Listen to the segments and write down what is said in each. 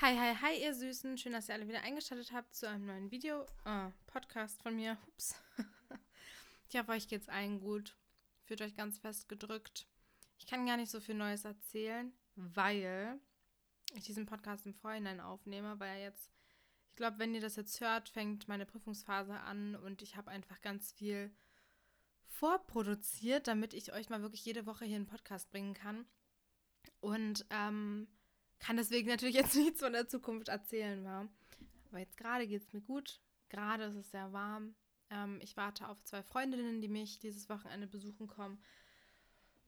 Hi, hi, hi, ihr Süßen. Schön, dass ihr alle wieder eingeschaltet habt zu einem neuen Video, äh, Podcast von mir. Ups. ich hoffe, euch geht's allen gut. Fühlt euch ganz fest gedrückt. Ich kann gar nicht so viel Neues erzählen, weil ich diesen Podcast im Vorhinein aufnehme, weil jetzt, ich glaube, wenn ihr das jetzt hört, fängt meine Prüfungsphase an und ich habe einfach ganz viel vorproduziert, damit ich euch mal wirklich jede Woche hier einen Podcast bringen kann. Und ähm, kann deswegen natürlich jetzt nichts von der Zukunft erzählen, war. Aber jetzt gerade geht es mir gut. Gerade ist es sehr warm. Ähm, ich warte auf zwei Freundinnen, die mich dieses Wochenende besuchen kommen.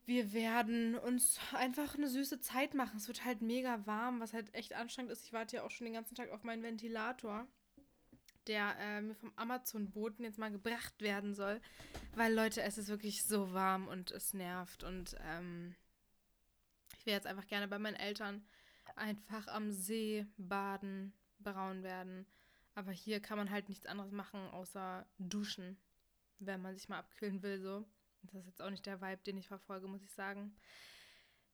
Wir werden uns einfach eine süße Zeit machen. Es wird halt mega warm, was halt echt anstrengend ist. Ich warte ja auch schon den ganzen Tag auf meinen Ventilator, der äh, mir vom Amazon-Boten jetzt mal gebracht werden soll. Weil, Leute, es ist wirklich so warm und es nervt. Und ähm, ich wäre jetzt einfach gerne bei meinen Eltern einfach am See baden, braun werden. Aber hier kann man halt nichts anderes machen, außer duschen, wenn man sich mal abkühlen will, so. Das ist jetzt auch nicht der Vibe, den ich verfolge, muss ich sagen.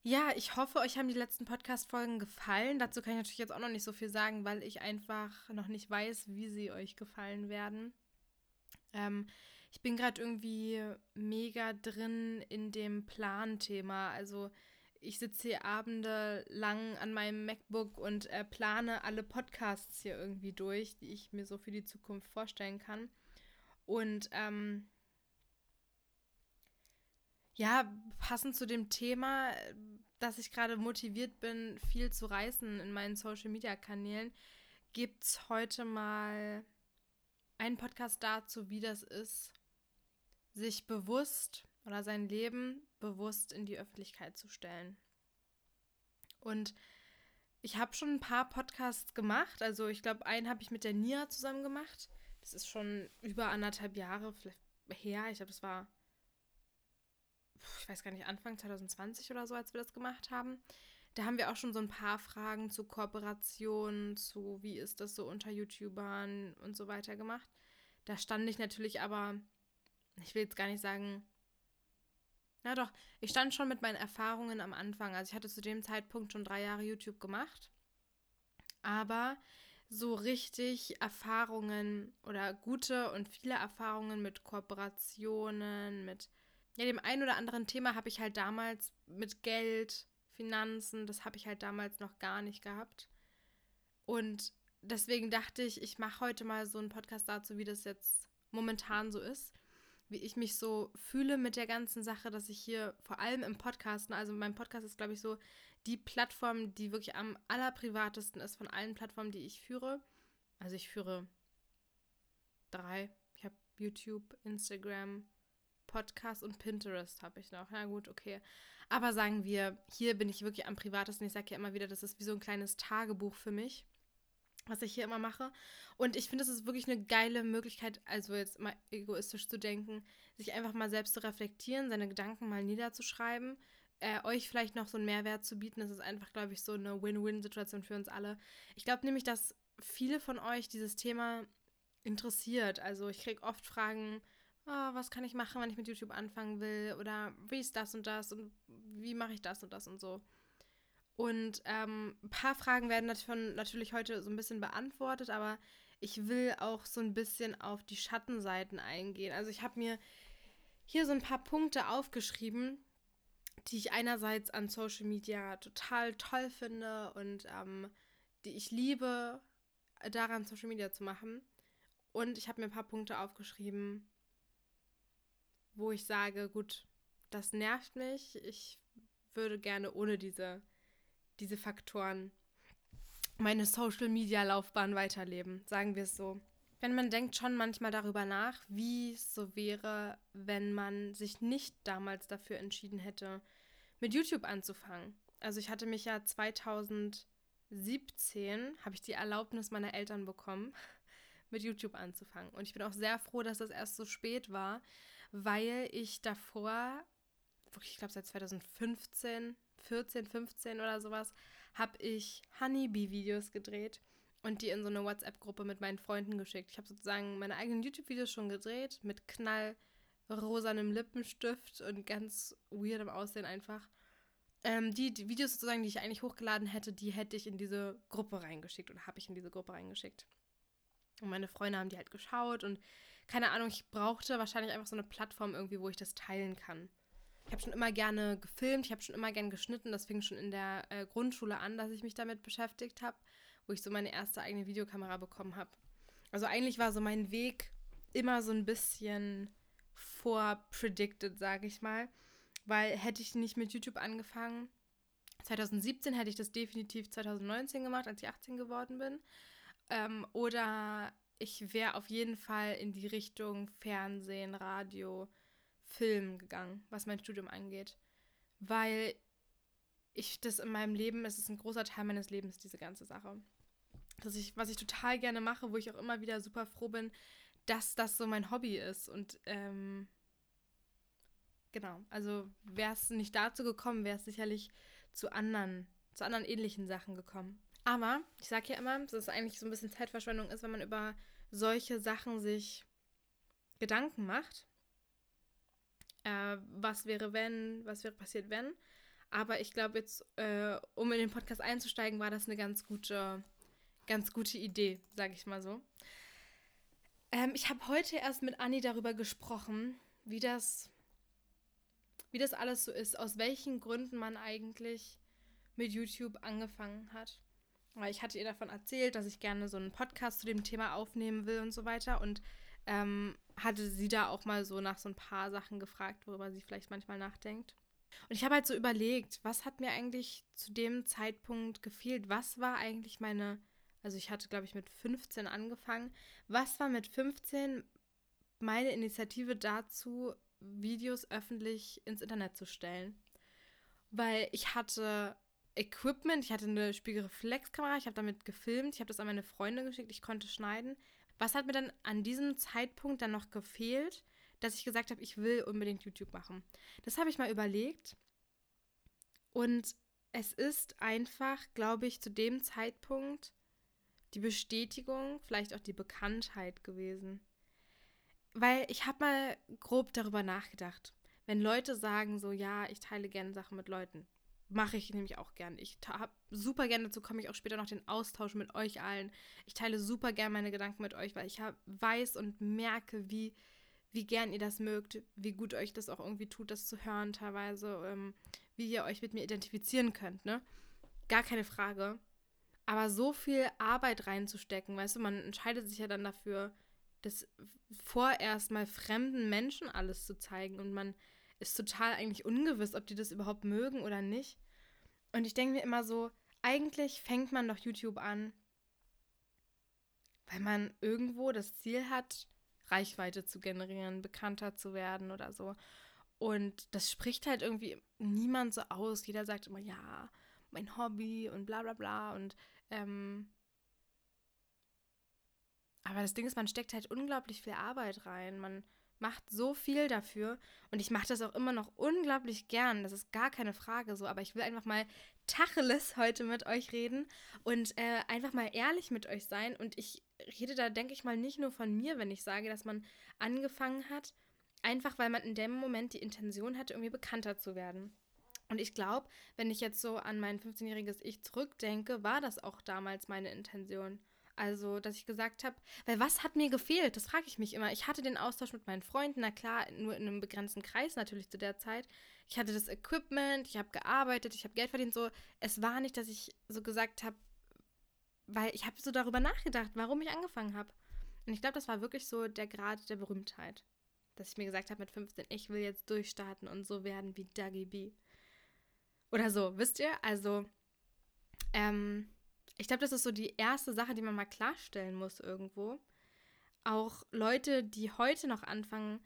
Ja, ich hoffe, euch haben die letzten Podcast-Folgen gefallen. Dazu kann ich natürlich jetzt auch noch nicht so viel sagen, weil ich einfach noch nicht weiß, wie sie euch gefallen werden. Ähm, ich bin gerade irgendwie mega drin in dem Plan-Thema. Also ich sitze hier Abende lang an meinem MacBook und äh, plane alle Podcasts hier irgendwie durch, die ich mir so für die Zukunft vorstellen kann. Und ähm, ja, passend zu dem Thema, dass ich gerade motiviert bin, viel zu reißen in meinen Social-Media-Kanälen, gibt es heute mal einen Podcast dazu, wie das ist, sich bewusst oder sein Leben bewusst in die Öffentlichkeit zu stellen. Und ich habe schon ein paar Podcasts gemacht. Also ich glaube, einen habe ich mit der Nia zusammen gemacht. Das ist schon über anderthalb Jahre her. Ich glaube, das war, ich weiß gar nicht, Anfang 2020 oder so, als wir das gemacht haben. Da haben wir auch schon so ein paar Fragen zu Kooperation, zu wie ist das so unter YouTubern und so weiter gemacht. Da stand ich natürlich aber, ich will jetzt gar nicht sagen, na doch, ich stand schon mit meinen Erfahrungen am Anfang. Also ich hatte zu dem Zeitpunkt schon drei Jahre YouTube gemacht. Aber so richtig Erfahrungen oder gute und viele Erfahrungen mit Kooperationen, mit ja, dem einen oder anderen Thema habe ich halt damals mit Geld, Finanzen, das habe ich halt damals noch gar nicht gehabt. Und deswegen dachte ich, ich mache heute mal so einen Podcast dazu, wie das jetzt momentan so ist wie ich mich so fühle mit der ganzen Sache, dass ich hier vor allem im Podcasten, also mein Podcast ist, glaube ich, so die Plattform, die wirklich am allerprivatesten ist von allen Plattformen, die ich führe. Also ich führe drei. Ich habe YouTube, Instagram, Podcast und Pinterest habe ich noch. Na gut, okay. Aber sagen wir, hier bin ich wirklich am privatesten. Ich sage ja immer wieder, das ist wie so ein kleines Tagebuch für mich was ich hier immer mache. Und ich finde, es ist wirklich eine geile Möglichkeit, also jetzt mal egoistisch zu denken, sich einfach mal selbst zu reflektieren, seine Gedanken mal niederzuschreiben, äh, euch vielleicht noch so einen Mehrwert zu bieten. Das ist einfach, glaube ich, so eine Win-Win-Situation für uns alle. Ich glaube nämlich, dass viele von euch dieses Thema interessiert. Also ich kriege oft Fragen, oh, was kann ich machen, wenn ich mit YouTube anfangen will? Oder wie ist das und das und wie mache ich das und das und so. Und ähm, ein paar Fragen werden davon natürlich heute so ein bisschen beantwortet, aber ich will auch so ein bisschen auf die Schattenseiten eingehen. Also ich habe mir hier so ein paar Punkte aufgeschrieben, die ich einerseits an Social Media total toll finde und ähm, die ich liebe, daran Social Media zu machen. Und ich habe mir ein paar Punkte aufgeschrieben, wo ich sage, gut, das nervt mich. Ich würde gerne ohne diese diese Faktoren meine Social-Media-Laufbahn weiterleben, sagen wir es so. Wenn man denkt schon manchmal darüber nach, wie es so wäre, wenn man sich nicht damals dafür entschieden hätte, mit YouTube anzufangen. Also ich hatte mich ja 2017, habe ich die Erlaubnis meiner Eltern bekommen, mit YouTube anzufangen. Und ich bin auch sehr froh, dass das erst so spät war, weil ich davor, ich glaube seit 2015, 14, 15 oder sowas, habe ich Honeybee-Videos gedreht und die in so eine WhatsApp-Gruppe mit meinen Freunden geschickt. Ich habe sozusagen meine eigenen YouTube-Videos schon gedreht mit knallrosanem Lippenstift und ganz weirdem Aussehen einfach. ähm, die, die, Videos sozusagen, die ich eigentlich hochgeladen hätte, die hätte ich in diese Gruppe reingeschickt oder habe ich in diese Gruppe reingeschickt. Und meine Freunde haben die halt geschaut und keine Ahnung, ich brauchte wahrscheinlich einfach so eine Plattform irgendwie, wo ich das teilen kann. Ich habe schon immer gerne gefilmt, ich habe schon immer gerne geschnitten. Das fing schon in der äh, Grundschule an, dass ich mich damit beschäftigt habe, wo ich so meine erste eigene Videokamera bekommen habe. Also eigentlich war so mein Weg immer so ein bisschen vorpredicted, sage ich mal. Weil hätte ich nicht mit YouTube angefangen, 2017 hätte ich das definitiv 2019 gemacht, als ich 18 geworden bin. Ähm, oder ich wäre auf jeden Fall in die Richtung Fernsehen, Radio, Film gegangen, was mein Studium angeht. Weil ich das in meinem Leben, es ist ein großer Teil meines Lebens, diese ganze Sache. Dass ich, was ich total gerne mache, wo ich auch immer wieder super froh bin, dass das so mein Hobby ist. Und ähm, genau, also wäre es nicht dazu gekommen, wäre es sicherlich zu anderen, zu anderen ähnlichen Sachen gekommen. Aber ich sage ja immer, dass es eigentlich so ein bisschen Zeitverschwendung ist, wenn man über solche Sachen sich Gedanken macht. Äh, was wäre, wenn, was wäre passiert, wenn. Aber ich glaube jetzt, äh, um in den Podcast einzusteigen, war das eine ganz gute, ganz gute Idee, sage ich mal so. Ähm, ich habe heute erst mit Anni darüber gesprochen, wie das, wie das alles so ist, aus welchen Gründen man eigentlich mit YouTube angefangen hat. Weil ich hatte ihr davon erzählt, dass ich gerne so einen Podcast zu dem Thema aufnehmen will und so weiter. Und ähm, hatte sie da auch mal so nach so ein paar Sachen gefragt, worüber sie vielleicht manchmal nachdenkt. Und ich habe halt so überlegt, was hat mir eigentlich zu dem Zeitpunkt gefehlt? Was war eigentlich meine also ich hatte, glaube ich, mit 15 angefangen. Was war mit 15 meine Initiative dazu, Videos öffentlich ins Internet zu stellen? Weil ich hatte Equipment, ich hatte eine Spiegelreflexkamera, ich habe damit gefilmt, ich habe das an meine Freunde geschickt, ich konnte schneiden. Was hat mir dann an diesem Zeitpunkt dann noch gefehlt, dass ich gesagt habe, ich will unbedingt YouTube machen? Das habe ich mal überlegt. Und es ist einfach, glaube ich, zu dem Zeitpunkt die Bestätigung, vielleicht auch die Bekanntheit gewesen. Weil ich habe mal grob darüber nachgedacht. Wenn Leute sagen so, ja, ich teile gerne Sachen mit Leuten, mache ich nämlich auch gerne. Ich habe super gerne, dazu komme ich auch später noch den Austausch mit euch allen. Ich teile super gerne meine Gedanken mit euch, weil ich hab, weiß und merke, wie, wie gern ihr das mögt, wie gut euch das auch irgendwie tut, das zu hören teilweise, ähm, wie ihr euch mit mir identifizieren könnt, ne? Gar keine Frage. Aber so viel Arbeit reinzustecken, weißt du, man entscheidet sich ja dann dafür, das vorerst mal fremden Menschen alles zu zeigen und man ist total eigentlich ungewiss, ob die das überhaupt mögen oder nicht. Und ich denke mir immer so, eigentlich fängt man doch YouTube an, weil man irgendwo das Ziel hat, Reichweite zu generieren, bekannter zu werden oder so. Und das spricht halt irgendwie niemand so aus. Jeder sagt immer, ja, mein Hobby und bla bla bla. Und ähm, aber das Ding ist, man steckt halt unglaublich viel Arbeit rein. Man macht so viel dafür. Und ich mache das auch immer noch unglaublich gern. Das ist gar keine Frage so. Aber ich will einfach mal Tacheles heute mit euch reden und äh, einfach mal ehrlich mit euch sein. Und ich rede da, denke ich mal, nicht nur von mir, wenn ich sage, dass man angefangen hat, einfach weil man in dem Moment die Intention hatte, irgendwie bekannter zu werden. Und ich glaube, wenn ich jetzt so an mein 15-jähriges Ich zurückdenke, war das auch damals meine Intention. Also, dass ich gesagt habe, weil was hat mir gefehlt? Das frage ich mich immer. Ich hatte den Austausch mit meinen Freunden, na klar, nur in einem begrenzten Kreis natürlich zu der Zeit. Ich hatte das Equipment, ich habe gearbeitet, ich habe Geld verdient. So, es war nicht, dass ich so gesagt habe, weil ich habe so darüber nachgedacht, warum ich angefangen habe. Und ich glaube, das war wirklich so der Grad der Berühmtheit. Dass ich mir gesagt habe mit 15, ich will jetzt durchstarten und so werden wie Dagi B. Oder so, wisst ihr? Also, ähm, ich glaube, das ist so die erste Sache, die man mal klarstellen muss irgendwo. Auch Leute, die heute noch anfangen,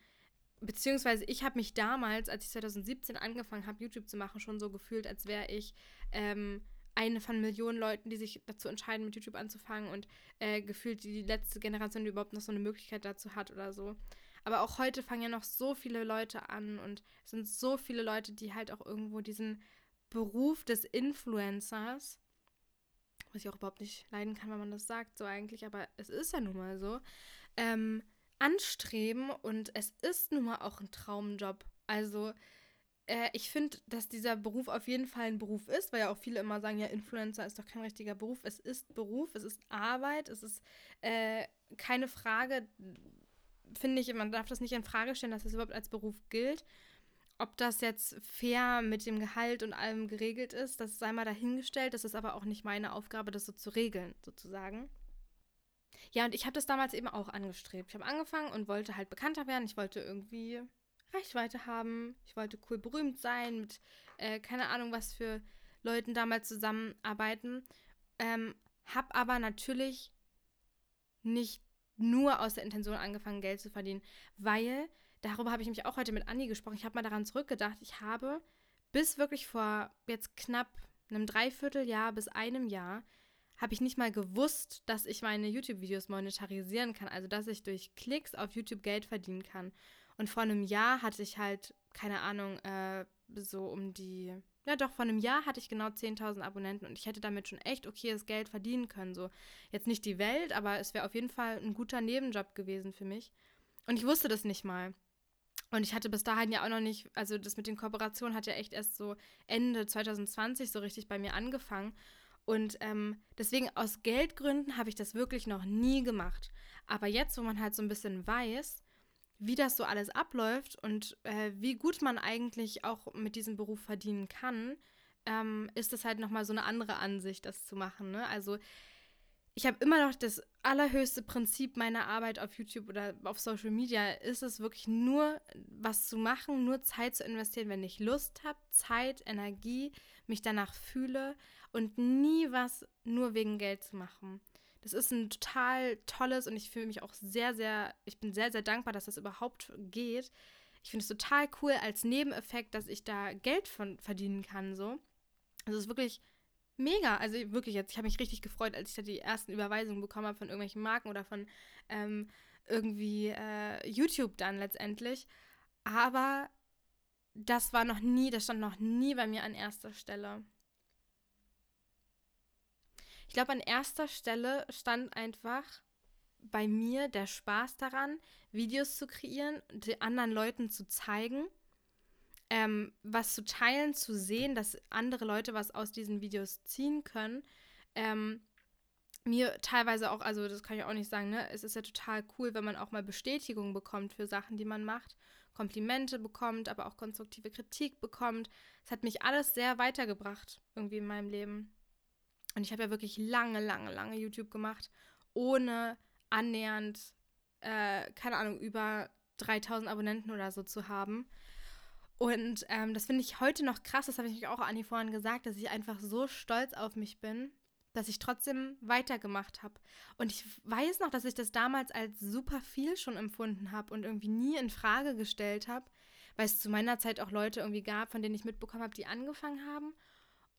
beziehungsweise ich habe mich damals, als ich 2017 angefangen habe, YouTube zu machen, schon so gefühlt, als wäre ich ähm, eine von Millionen Leuten, die sich dazu entscheiden, mit YouTube anzufangen und äh, gefühlt die letzte Generation, die überhaupt noch so eine Möglichkeit dazu hat oder so. Aber auch heute fangen ja noch so viele Leute an und es sind so viele Leute, die halt auch irgendwo diesen Beruf des Influencers, was ich auch überhaupt nicht leiden kann, wenn man das sagt, so eigentlich, aber es ist ja nun mal so, ähm, anstreben und es ist nun mal auch ein Traumjob. Also äh, ich finde, dass dieser Beruf auf jeden Fall ein Beruf ist, weil ja auch viele immer sagen, ja, Influencer ist doch kein richtiger Beruf. Es ist Beruf, es ist Arbeit, es ist äh, keine Frage, finde ich, man darf das nicht in Frage stellen, dass es überhaupt als Beruf gilt. Ob das jetzt fair mit dem Gehalt und allem geregelt ist, das sei mal dahingestellt. Das ist aber auch nicht meine Aufgabe, das so zu regeln, sozusagen. Ja, und ich habe das damals eben auch angestrebt. Ich habe angefangen und wollte halt bekannter werden. Ich wollte irgendwie Reichweite haben. Ich wollte cool berühmt sein, mit äh, keine Ahnung, was für Leuten damals zusammenarbeiten. Ähm, hab aber natürlich nicht nur aus der Intention angefangen, Geld zu verdienen, weil darüber habe ich mich auch heute mit Anni gesprochen. Ich habe mal daran zurückgedacht. Ich habe bis wirklich vor jetzt knapp einem Dreivierteljahr bis einem Jahr habe ich nicht mal gewusst, dass ich meine YouTube-Videos monetarisieren kann, also dass ich durch Klicks auf YouTube Geld verdienen kann. Und vor einem Jahr hatte ich halt, keine Ahnung, äh, so um die, ja doch, vor einem Jahr hatte ich genau 10.000 Abonnenten und ich hätte damit schon echt okayes Geld verdienen können. So, jetzt nicht die Welt, aber es wäre auf jeden Fall ein guter Nebenjob gewesen für mich. Und ich wusste das nicht mal. Und ich hatte bis dahin ja auch noch nicht, also das mit den Kooperationen hat ja echt erst so Ende 2020 so richtig bei mir angefangen. Und ähm, deswegen aus Geldgründen habe ich das wirklich noch nie gemacht. Aber jetzt, wo man halt so ein bisschen weiß, wie das so alles abläuft und äh, wie gut man eigentlich auch mit diesem Beruf verdienen kann, ähm, ist das halt nochmal so eine andere Ansicht, das zu machen. Ne? Also ich habe immer noch das allerhöchste Prinzip meiner Arbeit auf YouTube oder auf Social Media, ist es wirklich nur was zu machen, nur Zeit zu investieren, wenn ich Lust habe, Zeit, Energie, mich danach fühle und nie was nur wegen Geld zu machen. Das ist ein total tolles und ich fühle mich auch sehr, sehr, ich bin sehr, sehr dankbar, dass das überhaupt geht. Ich finde es total cool als Nebeneffekt, dass ich da Geld von verdienen kann, so. Also es ist wirklich mega. Also wirklich jetzt, ich habe mich richtig gefreut, als ich da die ersten Überweisungen bekommen habe von irgendwelchen Marken oder von ähm, irgendwie äh, YouTube dann letztendlich. Aber das war noch nie, das stand noch nie bei mir an erster Stelle. Ich glaube, an erster Stelle stand einfach bei mir der Spaß daran, Videos zu kreieren, die anderen Leuten zu zeigen, ähm, was zu teilen, zu sehen, dass andere Leute was aus diesen Videos ziehen können. Ähm, mir teilweise auch, also das kann ich auch nicht sagen, ne? Es ist ja total cool, wenn man auch mal Bestätigung bekommt für Sachen, die man macht, Komplimente bekommt, aber auch konstruktive Kritik bekommt. Es hat mich alles sehr weitergebracht irgendwie in meinem Leben. Und ich habe ja wirklich lange, lange, lange YouTube gemacht, ohne annähernd, äh, keine Ahnung, über 3000 Abonnenten oder so zu haben. Und ähm, das finde ich heute noch krass, das habe ich auch Anni vorhin gesagt, dass ich einfach so stolz auf mich bin, dass ich trotzdem weitergemacht habe. Und ich weiß noch, dass ich das damals als super viel schon empfunden habe und irgendwie nie in Frage gestellt habe, weil es zu meiner Zeit auch Leute irgendwie gab, von denen ich mitbekommen habe, die angefangen haben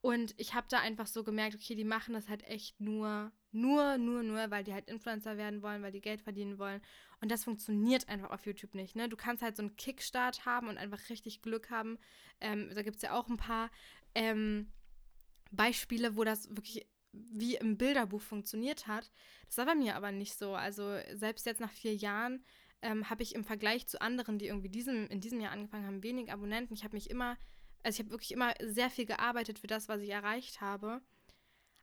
und ich habe da einfach so gemerkt, okay, die machen das halt echt nur, nur, nur, nur, weil die halt Influencer werden wollen, weil die Geld verdienen wollen. Und das funktioniert einfach auf YouTube nicht. Ne? Du kannst halt so einen Kickstart haben und einfach richtig Glück haben. Ähm, da gibt es ja auch ein paar ähm, Beispiele, wo das wirklich wie im Bilderbuch funktioniert hat. Das war bei mir aber nicht so. Also selbst jetzt nach vier Jahren ähm, habe ich im Vergleich zu anderen, die irgendwie diesem, in diesem Jahr angefangen haben, wenig Abonnenten. Ich habe mich immer also ich habe wirklich immer sehr viel gearbeitet für das, was ich erreicht habe.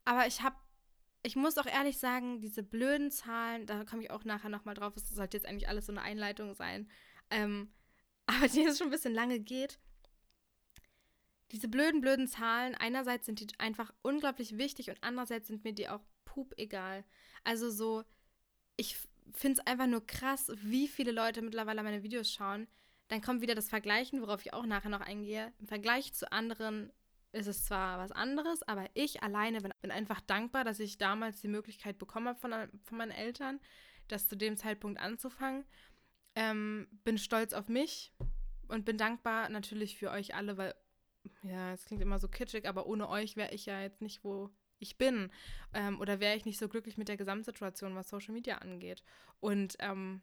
Aber ich habe, ich muss auch ehrlich sagen, diese blöden Zahlen, da komme ich auch nachher nochmal drauf, es sollte jetzt eigentlich alles so eine Einleitung sein. Ähm, aber die jetzt schon ein bisschen lange geht. Diese blöden, blöden Zahlen, einerseits sind die einfach unglaublich wichtig und andererseits sind mir die auch pup egal. Also so, ich finde es einfach nur krass, wie viele Leute mittlerweile meine Videos schauen. Dann kommt wieder das Vergleichen, worauf ich auch nachher noch eingehe. Im Vergleich zu anderen ist es zwar was anderes, aber ich alleine bin, einfach dankbar, dass ich damals die Möglichkeit bekommen habe von, von meinen Eltern, das zu dem Zeitpunkt anzufangen. Ähm, bin stolz auf mich und bin dankbar natürlich für euch alle, weil, ja, es klingt immer so kitschig, aber ohne euch wäre ich ja jetzt nicht, wo ich bin. Ähm, oder wäre ich nicht so glücklich mit der Gesamtsituation, was Social Media angeht. Und ähm,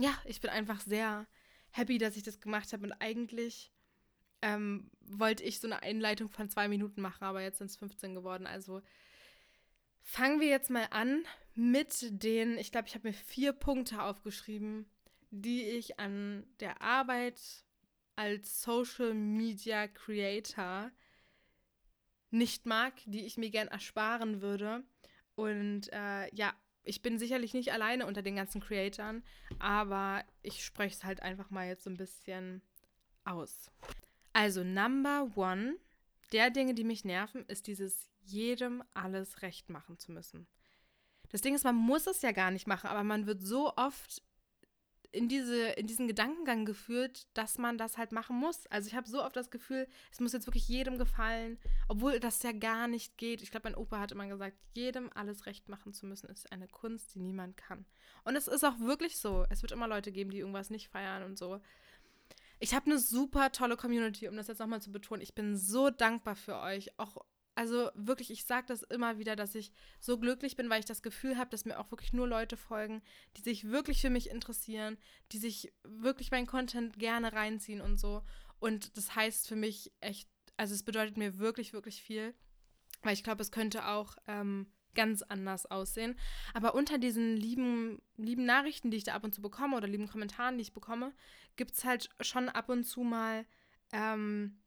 ja, ich bin einfach sehr, happy, dass ich das gemacht habe. Und eigentlich ähm, wollte ich so eine Einleitung von zwei Minuten machen, aber jetzt sind es 15 geworden. Also fangen wir jetzt mal an mit den, ich glaube, ich habe mir vier Punkte aufgeschrieben, die ich an der Arbeit als Social Media Creator nicht mag, die ich mir gern ersparen würde. Und äh, ja, ich bin sicherlich nicht alleine unter den ganzen Creatoren, aber ich spreche es halt einfach mal jetzt so ein bisschen aus. Also, Number One der Dinge, die mich nerven, ist dieses jedem alles recht machen zu müssen. Das Ding ist, man muss es ja gar nicht machen, aber man wird so oft in, diese, in diesen Gedankengang geführt, dass man das halt machen muss. Also ich habe so oft das Gefühl, es muss jetzt wirklich jedem gefallen, obwohl das ja gar nicht geht. Ich glaube, mein Opa hat immer gesagt, jedem alles recht machen zu müssen, ist eine Kunst, die niemand kann. Und es ist auch wirklich so. Es wird immer Leute geben, die irgendwas nicht feiern und so. Ich habe eine super tolle Community, um das jetzt nochmal zu betonen. Ich bin so dankbar für euch. Auch, also wirklich, ich sage das immer wieder, dass ich so glücklich bin, weil ich das Gefühl habe, dass mir auch wirklich nur Leute folgen, die sich wirklich für mich interessieren, die sich wirklich meinen Content gerne reinziehen und so. Und das heißt für mich echt, also es bedeutet mir wirklich, wirklich viel. Weil ich glaube, es könnte auch ähm, ganz anders aussehen. Aber unter diesen lieben, lieben Nachrichten, die ich da ab und zu bekomme oder lieben Kommentaren, die ich bekomme, gibt es halt schon ab und zu mal ähm,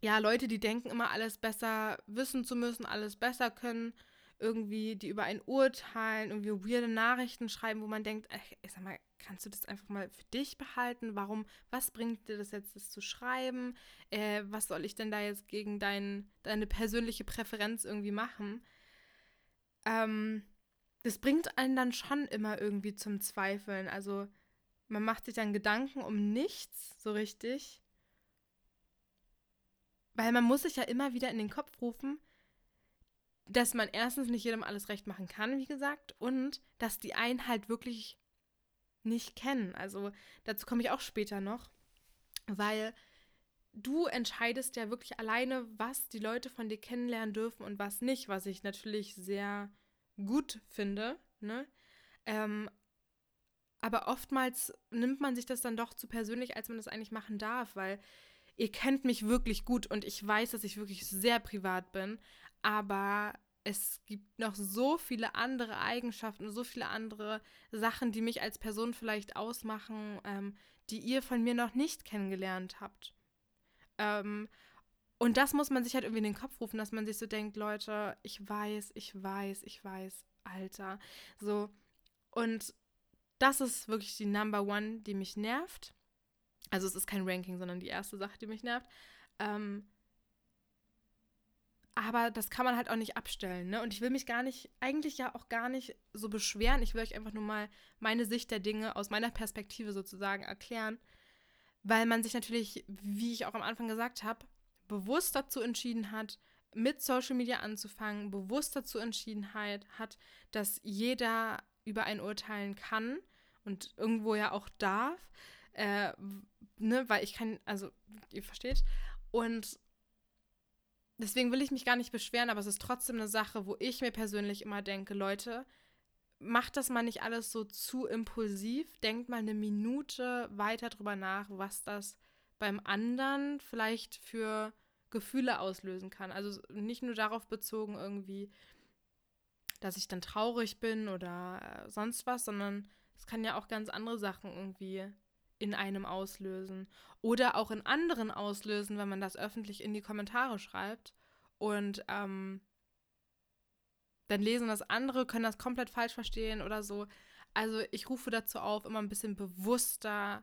ja, Leute, die denken immer alles besser wissen zu müssen, alles besser können, irgendwie, die über ein urteilen, irgendwie weirde Nachrichten schreiben, wo man denkt, ey, ich sag mal, kannst du das einfach mal für dich behalten? Warum, was bringt dir das jetzt, das zu schreiben? Äh, was soll ich denn da jetzt gegen dein, deine persönliche Präferenz irgendwie machen? Ähm, das bringt einen dann schon immer irgendwie zum Zweifeln. Also man macht sich dann Gedanken um nichts so richtig. Weil man muss sich ja immer wieder in den Kopf rufen, dass man erstens nicht jedem alles recht machen kann, wie gesagt, und dass die einen halt wirklich nicht kennen. Also dazu komme ich auch später noch, weil du entscheidest ja wirklich alleine, was die Leute von dir kennenlernen dürfen und was nicht, was ich natürlich sehr gut finde. Ne? Ähm, aber oftmals nimmt man sich das dann doch zu persönlich, als man das eigentlich machen darf, weil ihr kennt mich wirklich gut und ich weiß, dass ich wirklich sehr privat bin, aber es gibt noch so viele andere Eigenschaften, so viele andere Sachen, die mich als Person vielleicht ausmachen, ähm, die ihr von mir noch nicht kennengelernt habt. Ähm, und das muss man sich halt irgendwie in den Kopf rufen, dass man sich so denkt, Leute, ich weiß, ich weiß, ich weiß, Alter. So. Und das ist wirklich die Number One, die mich nervt. Also es ist kein Ranking, sondern die erste Sache, die mich nervt. Ähm, aber das kann man halt auch nicht abstellen, ne? Und ich will mich gar nicht, eigentlich ja auch gar nicht so beschweren. Ich will euch einfach nur mal meine Sicht der Dinge aus meiner Perspektive sozusagen erklären. Weil man sich natürlich, wie ich auch am Anfang gesagt habe, bewusst dazu entschieden hat, mit Social Media anzufangen, bewusst dazu entschieden hat, dass jeder über ein urteilen kann und irgendwo ja auch darf. Äh, ne, weil ich kann, also, ihr versteht. Und deswegen will ich mich gar nicht beschweren, aber es ist trotzdem eine Sache, wo ich mir persönlich immer denke, Leute, macht das mal nicht alles so zu impulsiv. Denkt mal eine Minute weiter drüber nach, was das beim anderen vielleicht für Gefühle auslösen kann. Also nicht nur darauf bezogen irgendwie, dass ich dann traurig bin oder äh, sonst was, sondern es kann ja auch ganz andere Sachen irgendwie in einem auslösen. Oder auch in anderen auslösen, wenn man das öffentlich in die Kommentare schreibt. Und ähm, dann lesen das andere, können das komplett falsch verstehen oder so. Also ich rufe dazu auf, immer ein bisschen bewusster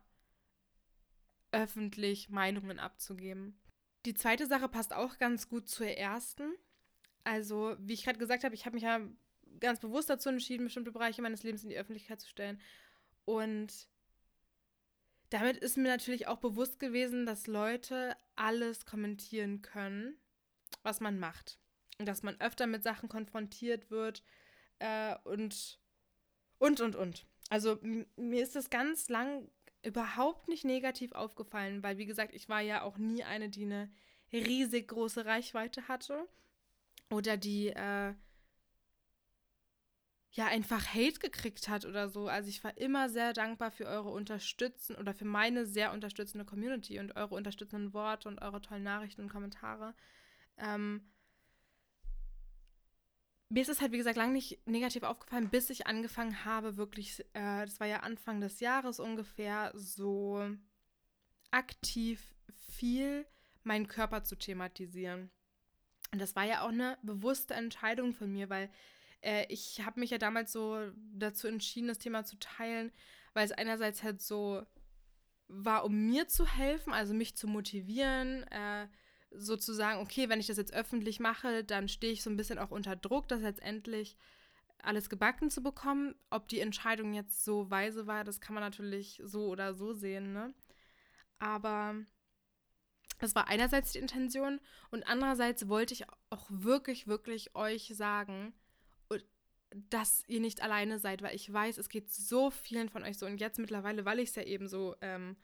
öffentlich Meinungen abzugeben. Die zweite Sache passt auch ganz gut zur ersten. Also, wie ich gerade gesagt habe, ich habe mich ja ganz bewusst dazu entschieden, bestimmte Bereiche meines Lebens in die Öffentlichkeit zu stellen. Und damit ist mir natürlich auch bewusst gewesen, dass Leute alles kommentieren können, was man macht. Und dass man öfter mit Sachen konfrontiert wird äh, und, und, und, und. Also mir ist das ganz lang überhaupt nicht negativ aufgefallen, weil, wie gesagt, ich war ja auch nie eine, die eine riesig große Reichweite hatte oder die äh, ja einfach Hate gekriegt hat oder so. Also ich war immer sehr dankbar für eure Unterstützung oder für meine sehr unterstützende Community und eure unterstützenden Worte und eure tollen Nachrichten und Kommentare. Ähm, mir ist es halt, wie gesagt, lange nicht negativ aufgefallen, bis ich angefangen habe, wirklich, äh, das war ja Anfang des Jahres ungefähr, so aktiv viel meinen Körper zu thematisieren. Und das war ja auch eine bewusste Entscheidung von mir, weil äh, ich habe mich ja damals so dazu entschieden, das Thema zu teilen, weil es einerseits halt so war, um mir zu helfen, also mich zu motivieren, äh, sozusagen, okay, wenn ich das jetzt öffentlich mache, dann stehe ich so ein bisschen auch unter Druck, das letztendlich alles gebacken zu bekommen. Ob die Entscheidung jetzt so weise war, das kann man natürlich so oder so sehen, ne? Aber das war einerseits die Intention und andererseits wollte ich auch wirklich, wirklich euch sagen, dass ihr nicht alleine seid, weil ich weiß, es geht so vielen von euch so. Und jetzt mittlerweile, weil ich es ja eben so, ähm,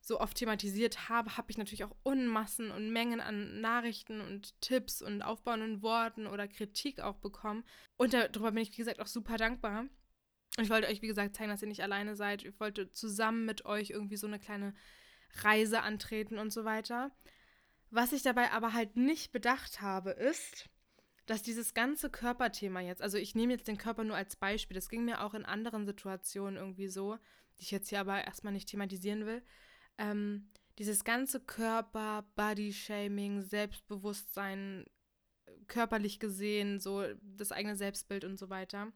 so oft thematisiert habe, habe ich natürlich auch Unmassen und Mengen an Nachrichten und Tipps und aufbauenden Worten oder Kritik auch bekommen. Und darüber bin ich, wie gesagt, auch super dankbar. Und ich wollte euch, wie gesagt, zeigen, dass ihr nicht alleine seid. Ich wollte zusammen mit euch irgendwie so eine kleine Reise antreten und so weiter. Was ich dabei aber halt nicht bedacht habe, ist, dass dieses ganze Körperthema jetzt, also ich nehme jetzt den Körper nur als Beispiel, das ging mir auch in anderen Situationen irgendwie so, die ich jetzt hier aber erstmal nicht thematisieren will. Ähm, dieses ganze Körper, Body-Shaming, Selbstbewusstsein, körperlich gesehen, so das eigene Selbstbild und so weiter.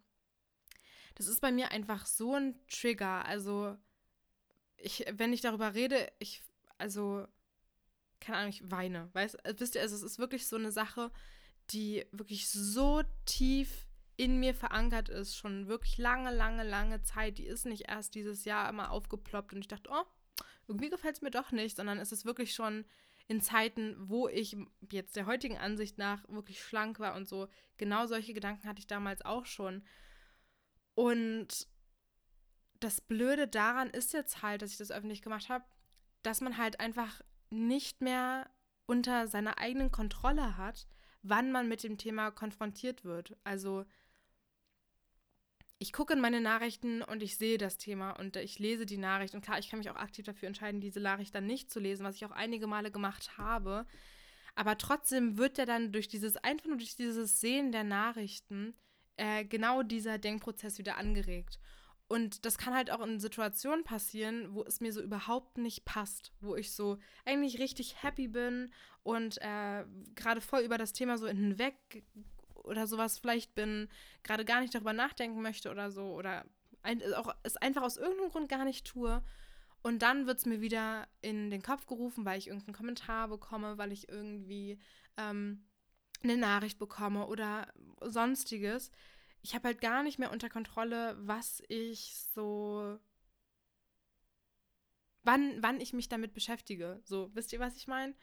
Das ist bei mir einfach so ein Trigger. Also, ich, wenn ich darüber rede, ich, also, keine Ahnung, ich weine. Weißt, wisst ihr, also es ist wirklich so eine Sache, die wirklich so tief in mir verankert ist, schon wirklich lange, lange, lange Zeit. Die ist nicht erst dieses Jahr immer aufgeploppt und ich dachte, oh, irgendwie gefällt es mir doch nicht, sondern es ist wirklich schon in Zeiten, wo ich jetzt der heutigen Ansicht nach wirklich schlank war und so. Genau solche Gedanken hatte ich damals auch schon. Und das Blöde daran ist jetzt halt, dass ich das öffentlich gemacht habe, dass man halt einfach nicht mehr unter seiner eigenen Kontrolle hat, wann man mit dem Thema konfrontiert wird. Also ich gucke in meine Nachrichten und ich sehe das Thema und ich lese die Nachricht. Und klar, ich kann mich auch aktiv dafür entscheiden, diese Nachricht dann nicht zu lesen, was ich auch einige Male gemacht habe. Aber trotzdem wird ja dann durch dieses, einfach nur durch dieses Sehen der Nachrichten, äh, genau dieser Denkprozess wieder angeregt. Und das kann halt auch in Situationen passieren, wo es mir so überhaupt nicht passt, wo ich so eigentlich richtig happy bin und äh, gerade voll über das Thema so hinweg oder sowas vielleicht bin, gerade gar nicht darüber nachdenken möchte oder so oder ein, auch es einfach aus irgendeinem Grund gar nicht tue. Und dann wird es mir wieder in den Kopf gerufen, weil ich irgendeinen Kommentar bekomme, weil ich irgendwie ähm, eine Nachricht bekomme oder sonstiges ich habe halt gar nicht mehr unter Kontrolle, was ich so. Wann, wann ich mich damit beschäftige. So, wisst ihr, was ich meine?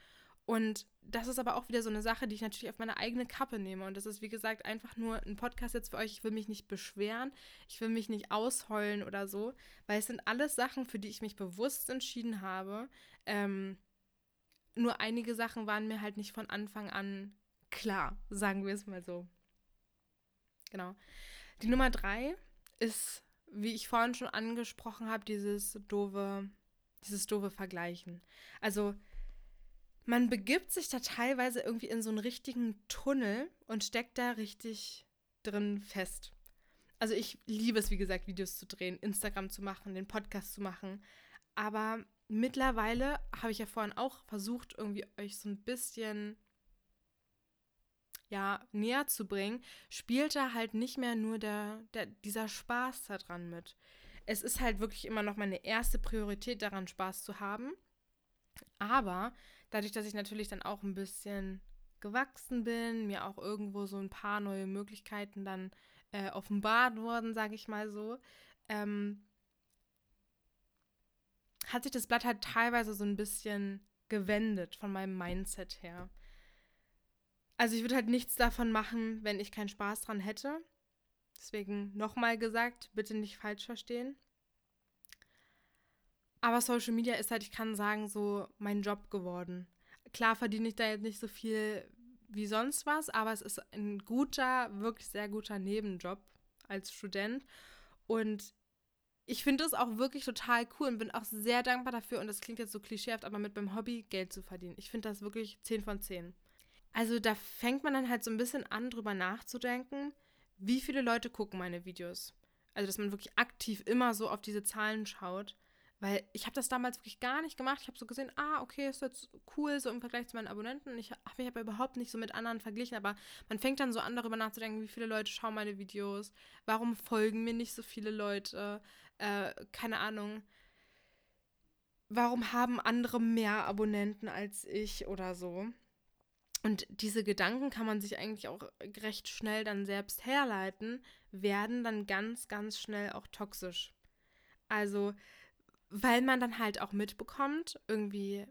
Und das ist aber auch wieder so eine Sache, die ich natürlich auf meine eigene Kappe nehme. Und das ist, wie gesagt, einfach nur ein Podcast jetzt für euch. Ich will mich nicht beschweren, ich will mich nicht ausheulen oder so, weil es sind alles Sachen, für die ich mich bewusst entschieden habe. Ähm, nur einige Sachen waren mir halt nicht von Anfang an klar, sagen wir es mal so. Genau. Die Nummer drei ist, wie ich vorhin schon angesprochen habe, dieses doofe, dieses doofe Vergleichen. Also man begibt sich da teilweise irgendwie in so einen richtigen Tunnel und steckt da richtig drin fest. Also ich liebe es, wie gesagt, Videos zu drehen, Instagram zu machen, den Podcast zu machen. Aber mittlerweile habe ich ja vorhin auch versucht, irgendwie euch so ein bisschen ja, näher zu bringen, spielt da halt nicht mehr nur der, der, dieser Spaß daran mit. Es ist halt wirklich immer noch meine erste Priorität daran, Spaß zu haben. Aber dadurch, dass ich natürlich dann auch ein bisschen gewachsen bin, mir auch irgendwo so ein paar neue Möglichkeiten dann äh, offenbart wurden, sage ich mal so, ähm, hat sich das Blatt halt teilweise so ein bisschen gewendet von meinem Mindset her. Also ich würde halt nichts davon machen, wenn ich keinen Spaß dran hätte. Deswegen nochmal gesagt, bitte nicht falsch verstehen. Aber Social Media ist halt, ich kann sagen, so mein Job geworden. Klar verdiene ich da jetzt nicht so viel wie sonst was, aber es ist ein guter, wirklich sehr guter Nebenjob als Student. Und ich finde es auch wirklich total cool und bin auch sehr dankbar dafür. Und das klingt jetzt so klischeehaft, aber mit meinem Hobby Geld zu verdienen. Ich finde das wirklich 10 von 10. Also da fängt man dann halt so ein bisschen an, drüber nachzudenken, wie viele Leute gucken meine Videos. Also dass man wirklich aktiv immer so auf diese Zahlen schaut, Weil ich habe das damals wirklich gar nicht gemacht. Ich habe so gesehen, ah, okay, ist jetzt cool, so im Vergleich zu meinen Abonnenten. Ich habe mich aber überhaupt nicht so mit anderen verglichen. Aber man fängt dann so an, darüber nachzudenken, wie viele Leute schauen meine Videos, warum folgen mir nicht so viele Leute, äh, keine Ahnung. Warum haben andere mehr Abonnenten als ich oder so? Und diese Gedanken kann man sich eigentlich auch recht schnell dann selbst herleiten, werden dann ganz, ganz schnell auch toxisch. Also, weil man dann halt auch mitbekommt, irgendwie,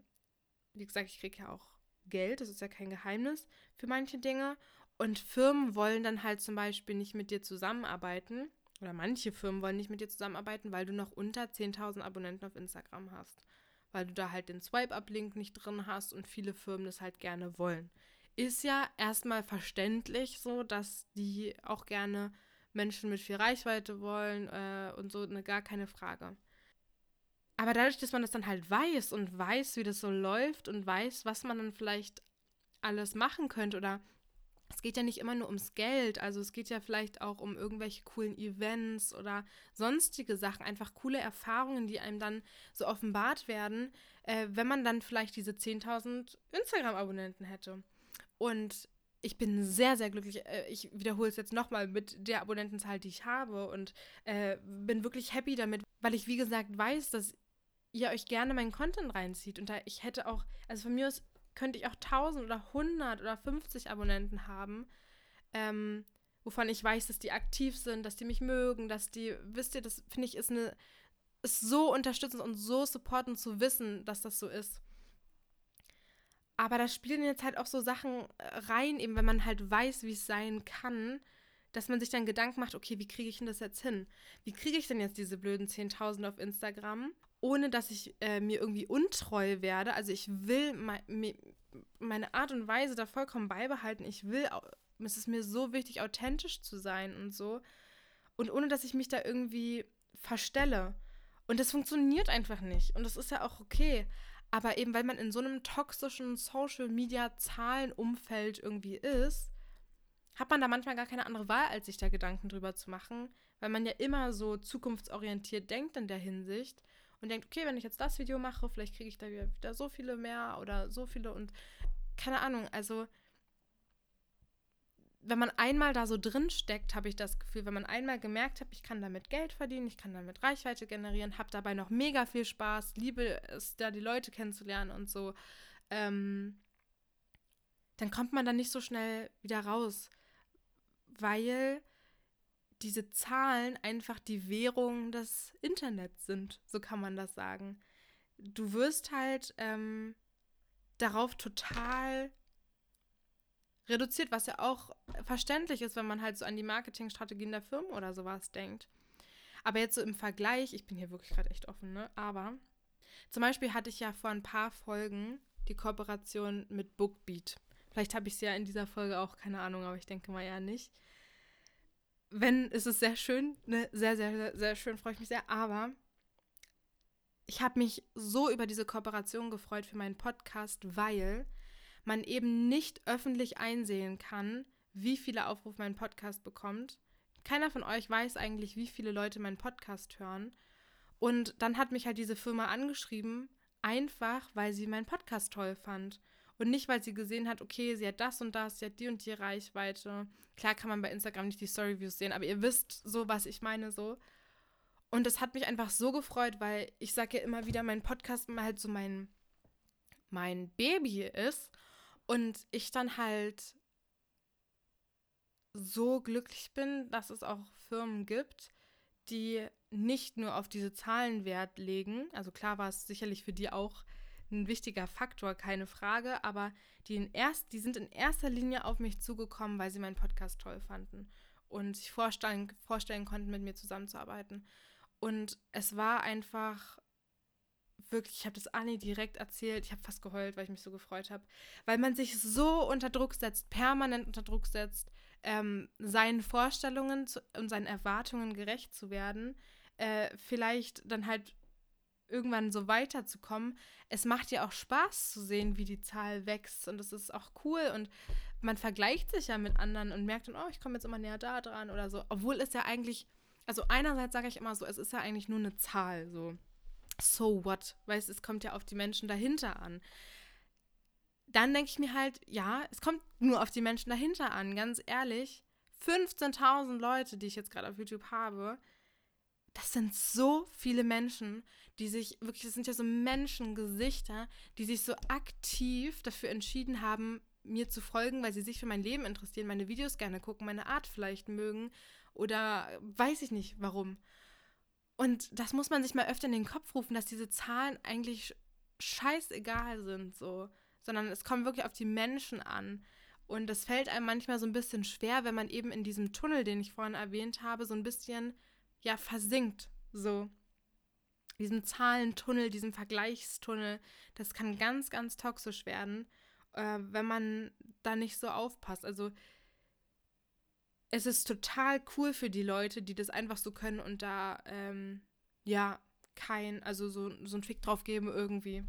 wie gesagt, ich kriege ja auch Geld, das ist ja kein Geheimnis für manche Dinge. Und Firmen wollen dann halt zum Beispiel nicht mit dir zusammenarbeiten. Oder manche Firmen wollen nicht mit dir zusammenarbeiten, weil du noch unter 10.000 Abonnenten auf Instagram hast. Weil du da halt den Swipe-Up-Link nicht drin hast und viele Firmen das halt gerne wollen. Ist ja erstmal verständlich so, dass die auch gerne Menschen mit viel Reichweite wollen äh, und so, ne, gar keine Frage. Aber dadurch, dass man das dann halt weiß und weiß, wie das so läuft und weiß, was man dann vielleicht alles machen könnte oder es geht ja nicht immer nur ums Geld, also es geht ja vielleicht auch um irgendwelche coolen Events oder sonstige Sachen, einfach coole Erfahrungen, die einem dann so offenbart werden, äh, wenn man dann vielleicht diese 10.000 Instagram-Abonnenten hätte. Und ich bin sehr, sehr glücklich. Äh, ich wiederhole es jetzt nochmal mit der Abonnentenzahl, die ich habe und äh, bin wirklich happy damit, weil ich, wie gesagt, weiß, dass ihr euch gerne meinen Content reinzieht. Und da ich hätte auch, also von mir aus könnte ich auch 1000 oder 100 oder 50 Abonnenten haben, ähm, wovon ich weiß, dass die aktiv sind, dass die mich mögen, dass die, wisst ihr, das finde ich ist eine, ist so unterstützend und so supportend zu wissen, dass das so ist. Aber da spielen jetzt halt auch so Sachen rein, eben wenn man halt weiß, wie es sein kann, dass man sich dann Gedanken macht, okay, wie kriege ich denn das jetzt hin? Wie kriege ich denn jetzt diese blöden 10.000 auf Instagram? Ohne dass ich äh, mir irgendwie untreu werde. Also ich will me meine Art und Weise da vollkommen beibehalten. Ich will, es ist mir so wichtig, authentisch zu sein und so. Und ohne dass ich mich da irgendwie verstelle. Und das funktioniert einfach nicht. Und das ist ja auch okay. Aber eben, weil man in so einem toxischen Social-Media-Zahlenumfeld irgendwie ist, hat man da manchmal gar keine andere Wahl, als sich da Gedanken drüber zu machen, weil man ja immer so zukunftsorientiert denkt in der Hinsicht und denkt, okay, wenn ich jetzt das Video mache, vielleicht kriege ich da wieder so viele mehr oder so viele und keine Ahnung, also wenn man einmal da so drin steckt, habe ich das Gefühl, wenn man einmal gemerkt hat, ich kann damit Geld verdienen, ich kann damit Reichweite generieren, habe dabei noch mega viel Spaß, liebe es, da die Leute kennenzulernen und so, ähm, dann kommt man da nicht so schnell wieder raus, weil diese Zahlen einfach die Währung des Internets sind, so kann man das sagen. Du wirst halt ähm, darauf total reduziert, was ja auch verständlich ist, wenn man halt so an die Marketingstrategien der Firmen oder sowas denkt. Aber jetzt so im Vergleich, ich bin hier wirklich gerade echt offen, ne? Aber zum Beispiel hatte ich ja vor ein paar Folgen die Kooperation mit Bookbeat. Vielleicht habe ich sie ja in dieser Folge auch, keine Ahnung, aber ich denke mal eher nicht wenn, ist es sehr schön, ne? sehr, sehr, sehr, sehr schön, freue ich mich sehr. Aber ich habe mich so über diese Kooperation gefreut für meinen Podcast, weil man eben nicht öffentlich einsehen kann, wie viele Aufrufe mein Podcast bekommt. Keiner von euch weiß eigentlich, wie viele Leute meinen Podcast hören. Und dann hat mich halt diese Firma angeschrieben, einfach weil sie meinen Podcast toll fand. Und nicht, weil sie gesehen hat, okay, sie hat das und das, sie hat die und die Reichweite. Klar kann man bei Instagram nicht die Storyviews sehen, aber ihr wisst so, was ich meine, so. Und das hat mich einfach so gefreut, weil ich sage ja immer wieder, mein Podcast halt so mein, mein Baby ist. Und ich dann halt so glücklich bin, dass es auch Firmen gibt, die nicht nur auf diese Zahlen Wert legen. Also klar war es sicherlich für die auch ein wichtiger Faktor, keine Frage, aber die, in erst, die sind in erster Linie auf mich zugekommen, weil sie meinen Podcast toll fanden und sich vorstellen, vorstellen konnten, mit mir zusammenzuarbeiten. Und es war einfach wirklich, ich habe das Anni direkt erzählt, ich habe fast geheult, weil ich mich so gefreut habe, weil man sich so unter Druck setzt, permanent unter Druck setzt, ähm, seinen Vorstellungen zu, und seinen Erwartungen gerecht zu werden, äh, vielleicht dann halt irgendwann so weiterzukommen. Es macht ja auch Spaß zu sehen, wie die Zahl wächst und es ist auch cool und man vergleicht sich ja mit anderen und merkt dann, oh, ich komme jetzt immer näher da dran oder so. Obwohl es ja eigentlich, also einerseits sage ich immer so, es ist ja eigentlich nur eine Zahl so. so what? Weißt es kommt ja auf die Menschen dahinter an. Dann denke ich mir halt, ja, es kommt nur auf die Menschen dahinter an, ganz ehrlich. 15.000 Leute, die ich jetzt gerade auf YouTube habe, das sind so viele Menschen, die sich wirklich, das sind ja so Menschengesichter, die sich so aktiv dafür entschieden haben, mir zu folgen, weil sie sich für mein Leben interessieren, meine Videos gerne gucken, meine Art vielleicht mögen oder weiß ich nicht warum. Und das muss man sich mal öfter in den Kopf rufen, dass diese Zahlen eigentlich scheißegal sind, so, sondern es kommt wirklich auf die Menschen an. Und das fällt einem manchmal so ein bisschen schwer, wenn man eben in diesem Tunnel, den ich vorhin erwähnt habe, so ein bisschen ja versinkt, so diesem Zahlentunnel, diesem Vergleichstunnel. Das kann ganz, ganz toxisch werden, äh, wenn man da nicht so aufpasst. Also es ist total cool für die Leute, die das einfach so können und da, ähm, ja, kein, also so, so einen Trick drauf geben irgendwie.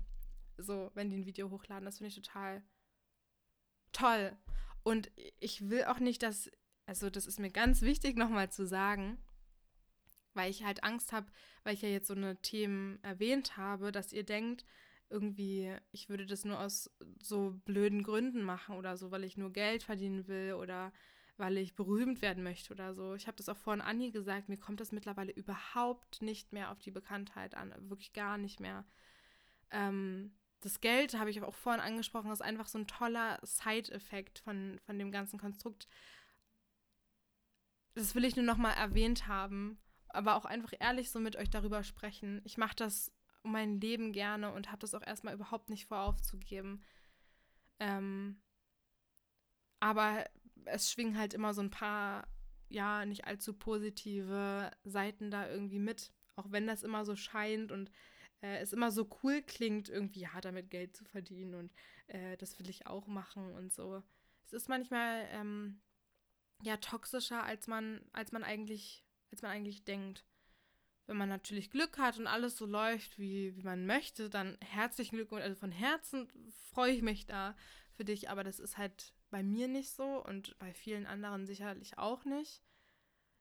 So, wenn die ein Video hochladen. Das finde ich total toll. Und ich will auch nicht, dass, also das ist mir ganz wichtig nochmal zu sagen, weil ich halt Angst habe, weil ich ja jetzt so eine Themen erwähnt habe, dass ihr denkt, irgendwie, ich würde das nur aus so blöden Gründen machen oder so, weil ich nur Geld verdienen will oder weil ich berühmt werden möchte oder so. Ich habe das auch vorhin Anni gesagt, mir kommt das mittlerweile überhaupt nicht mehr auf die Bekanntheit an, wirklich gar nicht mehr. Ähm, das Geld, habe ich auch vorhin angesprochen, ist einfach so ein toller Side-Effekt von, von dem ganzen Konstrukt. Das will ich nur nochmal erwähnt haben, aber auch einfach ehrlich so mit euch darüber sprechen. Ich mache das um mein Leben gerne und habe das auch erstmal überhaupt nicht vor aufzugeben. Ähm, aber es schwingen halt immer so ein paar, ja, nicht allzu positive Seiten da irgendwie mit. Auch wenn das immer so scheint und äh, es immer so cool klingt, irgendwie, ja, damit Geld zu verdienen und äh, das will ich auch machen und so. Es ist manchmal, ähm, ja, toxischer, als man, als man eigentlich, als man eigentlich denkt. Wenn man natürlich Glück hat und alles so läuft, wie, wie man möchte, dann herzlichen Glückwunsch. Also von Herzen freue ich mich da für dich, aber das ist halt bei mir nicht so und bei vielen anderen sicherlich auch nicht.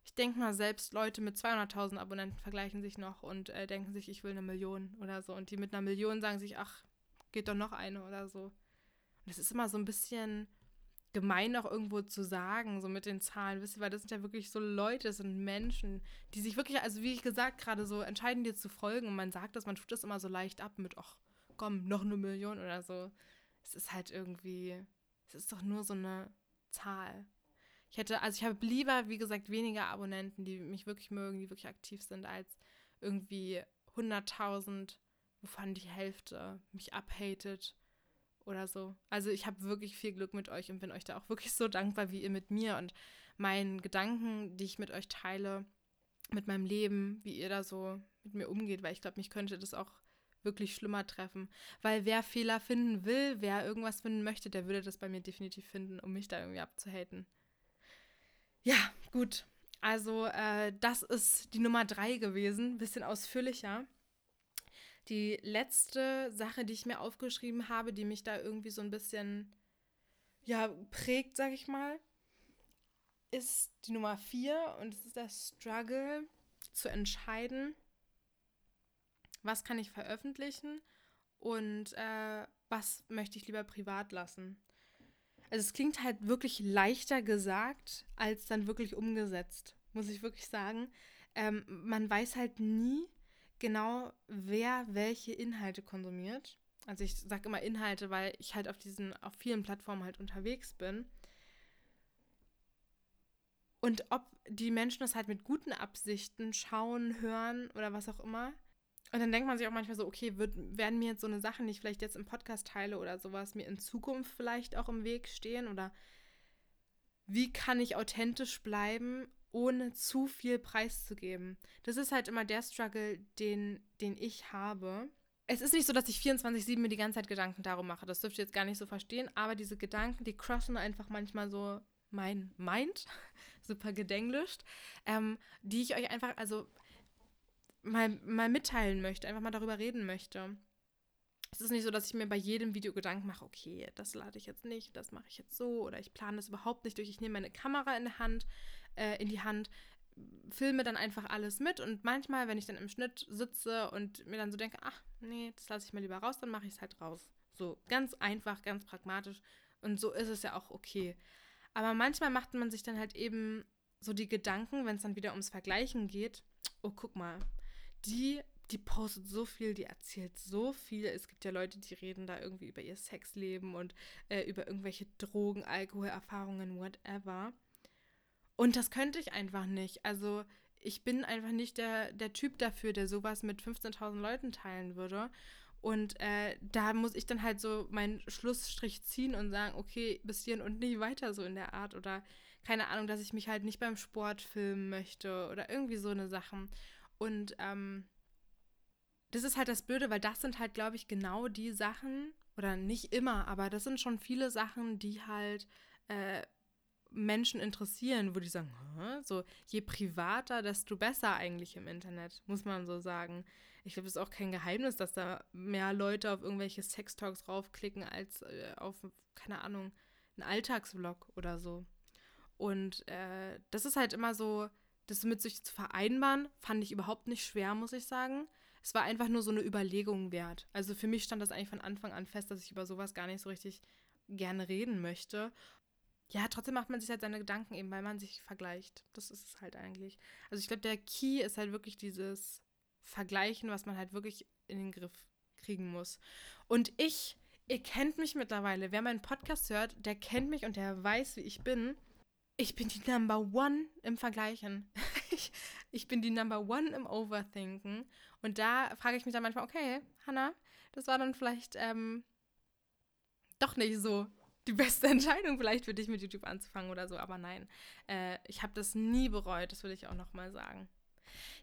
Ich denke mal, selbst Leute mit 200.000 Abonnenten vergleichen sich noch und äh, denken sich, ich will eine Million oder so. Und die mit einer Million sagen sich, ach, geht doch noch eine oder so. Und das ist immer so ein bisschen gemein auch irgendwo zu sagen, so mit den Zahlen, wisst ihr, weil das sind ja wirklich so Leute, das sind Menschen, die sich wirklich, also wie ich gesagt, gerade so entscheiden, dir zu folgen und man sagt das, man tut das immer so leicht ab mit, ach, komm, noch eine Million oder so. Es ist halt irgendwie, es ist doch nur so eine Zahl. Ich hätte, also ich habe lieber, wie gesagt, weniger Abonnenten, die mich wirklich mögen, die wirklich aktiv sind, als irgendwie 100.000, wovon die Hälfte mich abhatet oder so. Also ich habe wirklich viel Glück mit euch und bin euch da auch wirklich so dankbar, wie ihr mit mir und meinen Gedanken, die ich mit euch teile, mit meinem Leben, wie ihr da so mit mir umgeht, weil ich glaube, mich könnte das auch wirklich schlimmer treffen. Weil wer Fehler finden will, wer irgendwas finden möchte, der würde das bei mir definitiv finden, um mich da irgendwie abzuhaten. Ja, gut. Also, äh, das ist die Nummer drei gewesen. Bisschen ausführlicher. Die letzte Sache, die ich mir aufgeschrieben habe, die mich da irgendwie so ein bisschen, ja, prägt, sag ich mal, ist die Nummer vier und es ist der Struggle zu entscheiden, was kann ich veröffentlichen und äh, was möchte ich lieber privat lassen. Also es klingt halt wirklich leichter gesagt als dann wirklich umgesetzt, muss ich wirklich sagen. Ähm, man weiß halt nie genau, wer welche Inhalte konsumiert. Also ich sage immer Inhalte, weil ich halt auf diesen, auf vielen Plattformen halt unterwegs bin. Und ob die Menschen das halt mit guten Absichten schauen, hören oder was auch immer, und dann denkt man sich auch manchmal so, okay, wird, werden mir jetzt so eine Sachen, die ich vielleicht jetzt im Podcast teile oder sowas, mir in Zukunft vielleicht auch im Weg stehen? Oder wie kann ich authentisch bleiben, ohne zu viel preiszugeben? Das ist halt immer der Struggle, den, den ich habe. Es ist nicht so, dass ich 24-7 mir die ganze Zeit Gedanken darum mache. Das dürft ihr jetzt gar nicht so verstehen. Aber diese Gedanken, die crossen einfach manchmal so mein Mind, super gedenglischt, ähm, die ich euch einfach, also mal, mal mitteilen möchte, einfach mal darüber reden möchte. Es ist nicht so, dass ich mir bei jedem Video Gedanken mache, okay, das lade ich jetzt nicht, das mache ich jetzt so oder ich plane das überhaupt nicht durch. Ich nehme meine Kamera in die Hand, äh, in die Hand, filme dann einfach alles mit und manchmal, wenn ich dann im Schnitt sitze und mir dann so denke, ach nee, das lasse ich mal lieber raus, dann mache ich es halt raus. So ganz einfach, ganz pragmatisch und so ist es ja auch okay. Aber manchmal macht man sich dann halt eben so die Gedanken, wenn es dann wieder ums Vergleichen geht, oh guck mal, die die postet so viel, die erzählt so viel. Es gibt ja Leute, die reden da irgendwie über ihr Sexleben und äh, über irgendwelche Drogen, Alkoholerfahrungen, whatever. Und das könnte ich einfach nicht. Also ich bin einfach nicht der, der Typ dafür, der sowas mit 15.000 Leuten teilen würde. Und äh, da muss ich dann halt so meinen Schlussstrich ziehen und sagen, okay, bis hierhin und nicht weiter so in der Art. Oder keine Ahnung, dass ich mich halt nicht beim Sport filmen möchte oder irgendwie so eine Sachen. Und ähm, das ist halt das Blöde, weil das sind halt, glaube ich, genau die Sachen, oder nicht immer, aber das sind schon viele Sachen, die halt äh, Menschen interessieren, wo die sagen, so je privater, desto besser eigentlich im Internet, muss man so sagen. Ich glaube, es ist auch kein Geheimnis, dass da mehr Leute auf irgendwelche Sextalks raufklicken als äh, auf, keine Ahnung, einen Alltagsvlog oder so. Und äh, das ist halt immer so, das mit sich zu vereinbaren, fand ich überhaupt nicht schwer, muss ich sagen. Es war einfach nur so eine Überlegung wert. Also für mich stand das eigentlich von Anfang an fest, dass ich über sowas gar nicht so richtig gerne reden möchte ja, trotzdem macht man sich halt seine Gedanken eben, weil man sich vergleicht. Das ist es halt eigentlich. Also ich glaube, der Key ist halt wirklich dieses Vergleichen, was man halt wirklich in den Griff kriegen muss. Und ich, ihr kennt mich mittlerweile. Wer meinen Podcast hört, der kennt mich und der weiß, wie ich bin. Ich bin die Number One im Vergleichen. ich, ich bin die Number One im Overthinken. Und da frage ich mich dann manchmal, okay, Hannah, das war dann vielleicht ähm, doch nicht so die beste Entscheidung vielleicht für dich mit YouTube anzufangen oder so, aber nein, äh, ich habe das nie bereut, das würde ich auch nochmal sagen.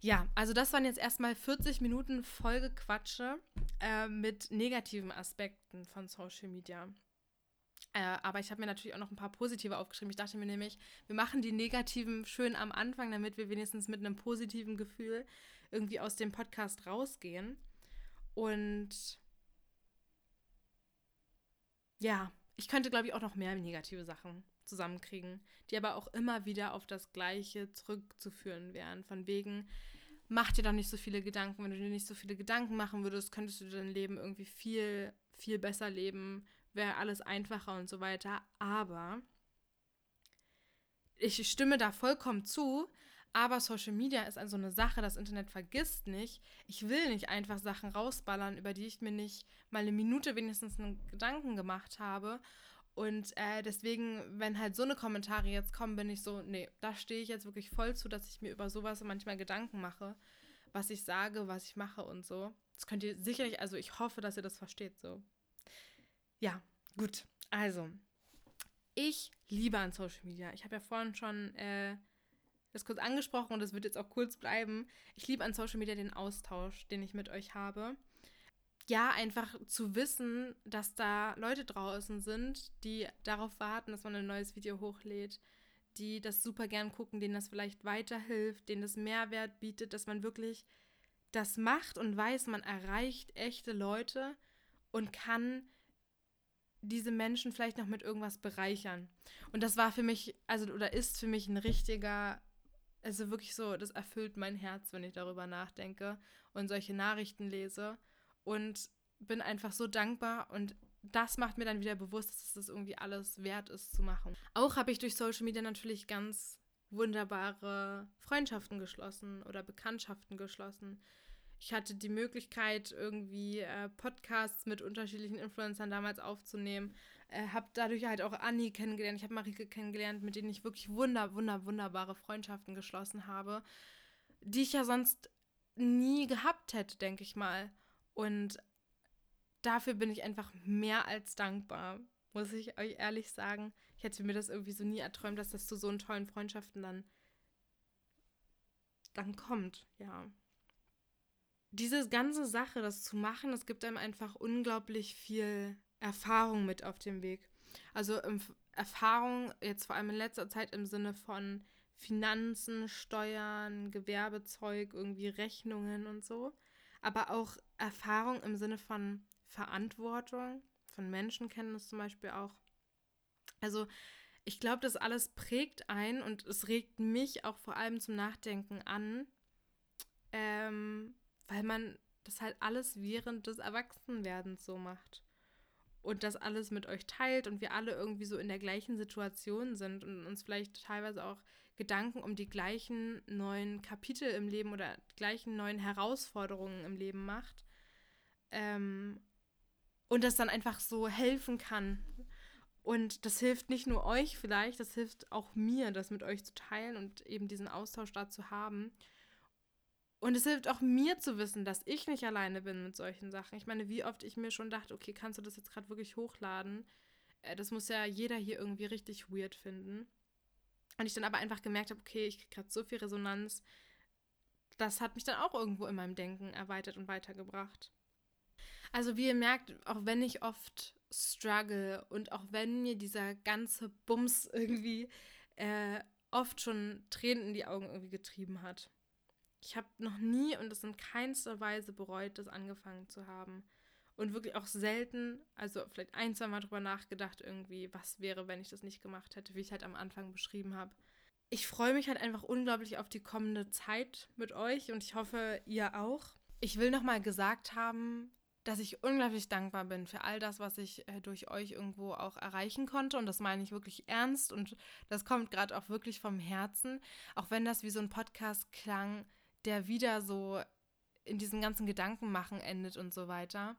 Ja, also das waren jetzt erstmal 40 Minuten Folgequatsche äh, mit negativen Aspekten von Social Media. Äh, aber ich habe mir natürlich auch noch ein paar positive aufgeschrieben. Ich dachte mir nämlich, wir machen die negativen schön am Anfang, damit wir wenigstens mit einem positiven Gefühl irgendwie aus dem Podcast rausgehen. Und ja, ich könnte, glaube ich, auch noch mehr negative Sachen zusammenkriegen, die aber auch immer wieder auf das Gleiche zurückzuführen wären. Von wegen, mach dir doch nicht so viele Gedanken. Wenn du dir nicht so viele Gedanken machen würdest, könntest du dein Leben irgendwie viel, viel besser leben, wäre alles einfacher und so weiter. Aber ich stimme da vollkommen zu, aber Social Media ist also eine Sache, das Internet vergisst nicht. Ich will nicht einfach Sachen rausballern, über die ich mir nicht mal eine Minute wenigstens einen Gedanken gemacht habe. Und äh, deswegen, wenn halt so eine Kommentare jetzt kommen, bin ich so, nee, da stehe ich jetzt wirklich voll zu, dass ich mir über sowas manchmal Gedanken mache, was ich sage, was ich mache und so. Das könnt ihr sicherlich, also ich hoffe, dass ihr das versteht so. Ja, gut. Also, ich liebe an Social Media. Ich habe ja vorhin schon äh, das kurz angesprochen und das wird jetzt auch kurz bleiben. Ich liebe an Social Media den Austausch, den ich mit euch habe. Ja, einfach zu wissen, dass da Leute draußen sind, die darauf warten, dass man ein neues Video hochlädt, die das super gern gucken, denen das vielleicht weiterhilft, denen das Mehrwert bietet, dass man wirklich das macht und weiß, man erreicht echte Leute und kann diese Menschen vielleicht noch mit irgendwas bereichern. Und das war für mich, also oder ist für mich ein richtiger also wirklich so, das erfüllt mein Herz, wenn ich darüber nachdenke und solche Nachrichten lese. Und bin einfach so dankbar und das macht mir dann wieder bewusst, dass das irgendwie alles wert ist zu machen. Auch habe ich durch Social Media natürlich ganz wunderbare Freundschaften geschlossen oder Bekanntschaften geschlossen. Ich hatte die Möglichkeit, irgendwie äh, Podcasts mit unterschiedlichen Influencern damals aufzunehmen äh, habe dadurch halt auch Anni kennengelernt, ich habe Marike kennengelernt, mit denen ich wirklich wunder, wunder, wunderbare Freundschaften geschlossen habe, die ich ja sonst nie gehabt hätte, denke ich mal. Und dafür bin ich einfach mehr als dankbar, muss ich euch ehrlich sagen. Ich hätte mir das irgendwie so nie erträumt, dass das zu so tollen Freundschaften dann, dann kommt, ja. Diese ganze Sache, das zu machen, das gibt einem einfach unglaublich viel Erfahrung mit auf dem Weg. Also Erfahrung jetzt vor allem in letzter Zeit im Sinne von Finanzen, Steuern, Gewerbezeug, irgendwie Rechnungen und so. Aber auch Erfahrung im Sinne von Verantwortung, von Menschenkenntnis zum Beispiel auch. Also ich glaube, das alles prägt ein und es regt mich auch vor allem zum Nachdenken an, ähm, weil man das halt alles während des Erwachsenwerdens so macht und das alles mit euch teilt und wir alle irgendwie so in der gleichen Situation sind und uns vielleicht teilweise auch Gedanken um die gleichen neuen Kapitel im Leben oder gleichen neuen Herausforderungen im Leben macht. Ähm, und das dann einfach so helfen kann. Und das hilft nicht nur euch vielleicht, das hilft auch mir, das mit euch zu teilen und eben diesen Austausch da zu haben. Und es hilft auch mir zu wissen, dass ich nicht alleine bin mit solchen Sachen. Ich meine, wie oft ich mir schon dachte, okay, kannst du das jetzt gerade wirklich hochladen? Äh, das muss ja jeder hier irgendwie richtig weird finden. Und ich dann aber einfach gemerkt habe, okay, ich kriege gerade so viel Resonanz. Das hat mich dann auch irgendwo in meinem Denken erweitert und weitergebracht. Also wie ihr merkt, auch wenn ich oft struggle und auch wenn mir dieser ganze Bums irgendwie äh, oft schon Tränen in die Augen irgendwie getrieben hat ich habe noch nie und es in keinster Weise bereut, das angefangen zu haben. Und wirklich auch selten, also vielleicht ein, zwei Mal drüber nachgedacht, irgendwie, was wäre, wenn ich das nicht gemacht hätte, wie ich halt am Anfang beschrieben habe. Ich freue mich halt einfach unglaublich auf die kommende Zeit mit euch und ich hoffe, ihr auch. Ich will nochmal gesagt haben, dass ich unglaublich dankbar bin für all das, was ich äh, durch euch irgendwo auch erreichen konnte. Und das meine ich wirklich ernst und das kommt gerade auch wirklich vom Herzen. Auch wenn das wie so ein Podcast klang, der wieder so in diesen ganzen Gedanken machen endet und so weiter.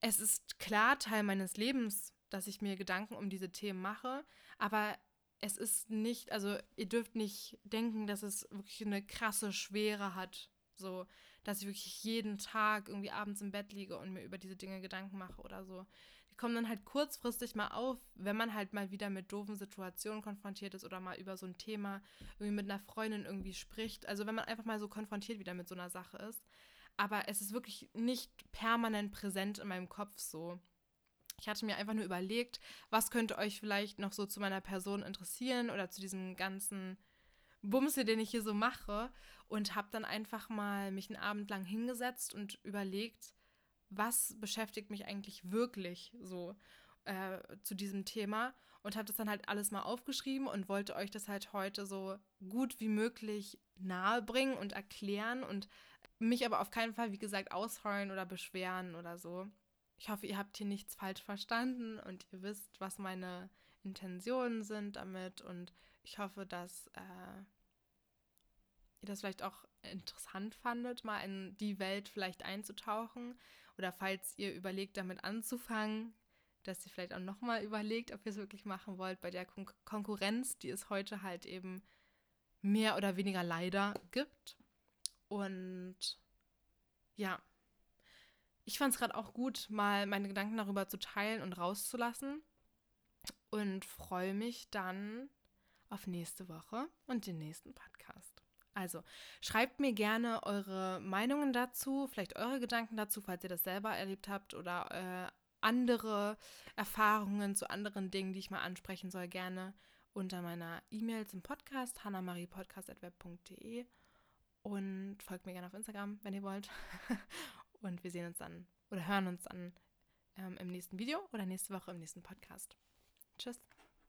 Es ist klar Teil meines Lebens, dass ich mir Gedanken um diese Themen mache, aber es ist nicht, also ihr dürft nicht denken, dass es wirklich eine krasse Schwere hat, so, dass ich wirklich jeden Tag irgendwie abends im Bett liege und mir über diese Dinge Gedanken mache oder so kommen dann halt kurzfristig mal auf, wenn man halt mal wieder mit doofen Situationen konfrontiert ist oder mal über so ein Thema irgendwie mit einer Freundin irgendwie spricht. Also wenn man einfach mal so konfrontiert wieder mit so einer Sache ist. Aber es ist wirklich nicht permanent präsent in meinem Kopf so. Ich hatte mir einfach nur überlegt, was könnte euch vielleicht noch so zu meiner Person interessieren oder zu diesem ganzen Bumse, den ich hier so mache. Und habe dann einfach mal mich einen Abend lang hingesetzt und überlegt, was beschäftigt mich eigentlich wirklich so äh, zu diesem Thema und habe das dann halt alles mal aufgeschrieben und wollte euch das halt heute so gut wie möglich nahebringen und erklären und mich aber auf keinen Fall, wie gesagt, ausheulen oder beschweren oder so. Ich hoffe, ihr habt hier nichts falsch verstanden und ihr wisst, was meine Intentionen sind damit und ich hoffe, dass äh, ihr das vielleicht auch interessant fandet, mal in die Welt vielleicht einzutauchen oder falls ihr überlegt, damit anzufangen, dass ihr vielleicht auch nochmal überlegt, ob ihr es wirklich machen wollt bei der Kon Konkurrenz, die es heute halt eben mehr oder weniger leider gibt. Und ja, ich fand es gerade auch gut, mal meine Gedanken darüber zu teilen und rauszulassen. Und freue mich dann auf nächste Woche und den nächsten Podcast. Also schreibt mir gerne eure Meinungen dazu, vielleicht eure Gedanken dazu, falls ihr das selber erlebt habt oder äh, andere Erfahrungen zu anderen Dingen, die ich mal ansprechen soll, gerne unter meiner E-Mail zum Podcast, hannamariepodcast.web.de und folgt mir gerne auf Instagram, wenn ihr wollt. und wir sehen uns dann oder hören uns dann ähm, im nächsten Video oder nächste Woche im nächsten Podcast. Tschüss.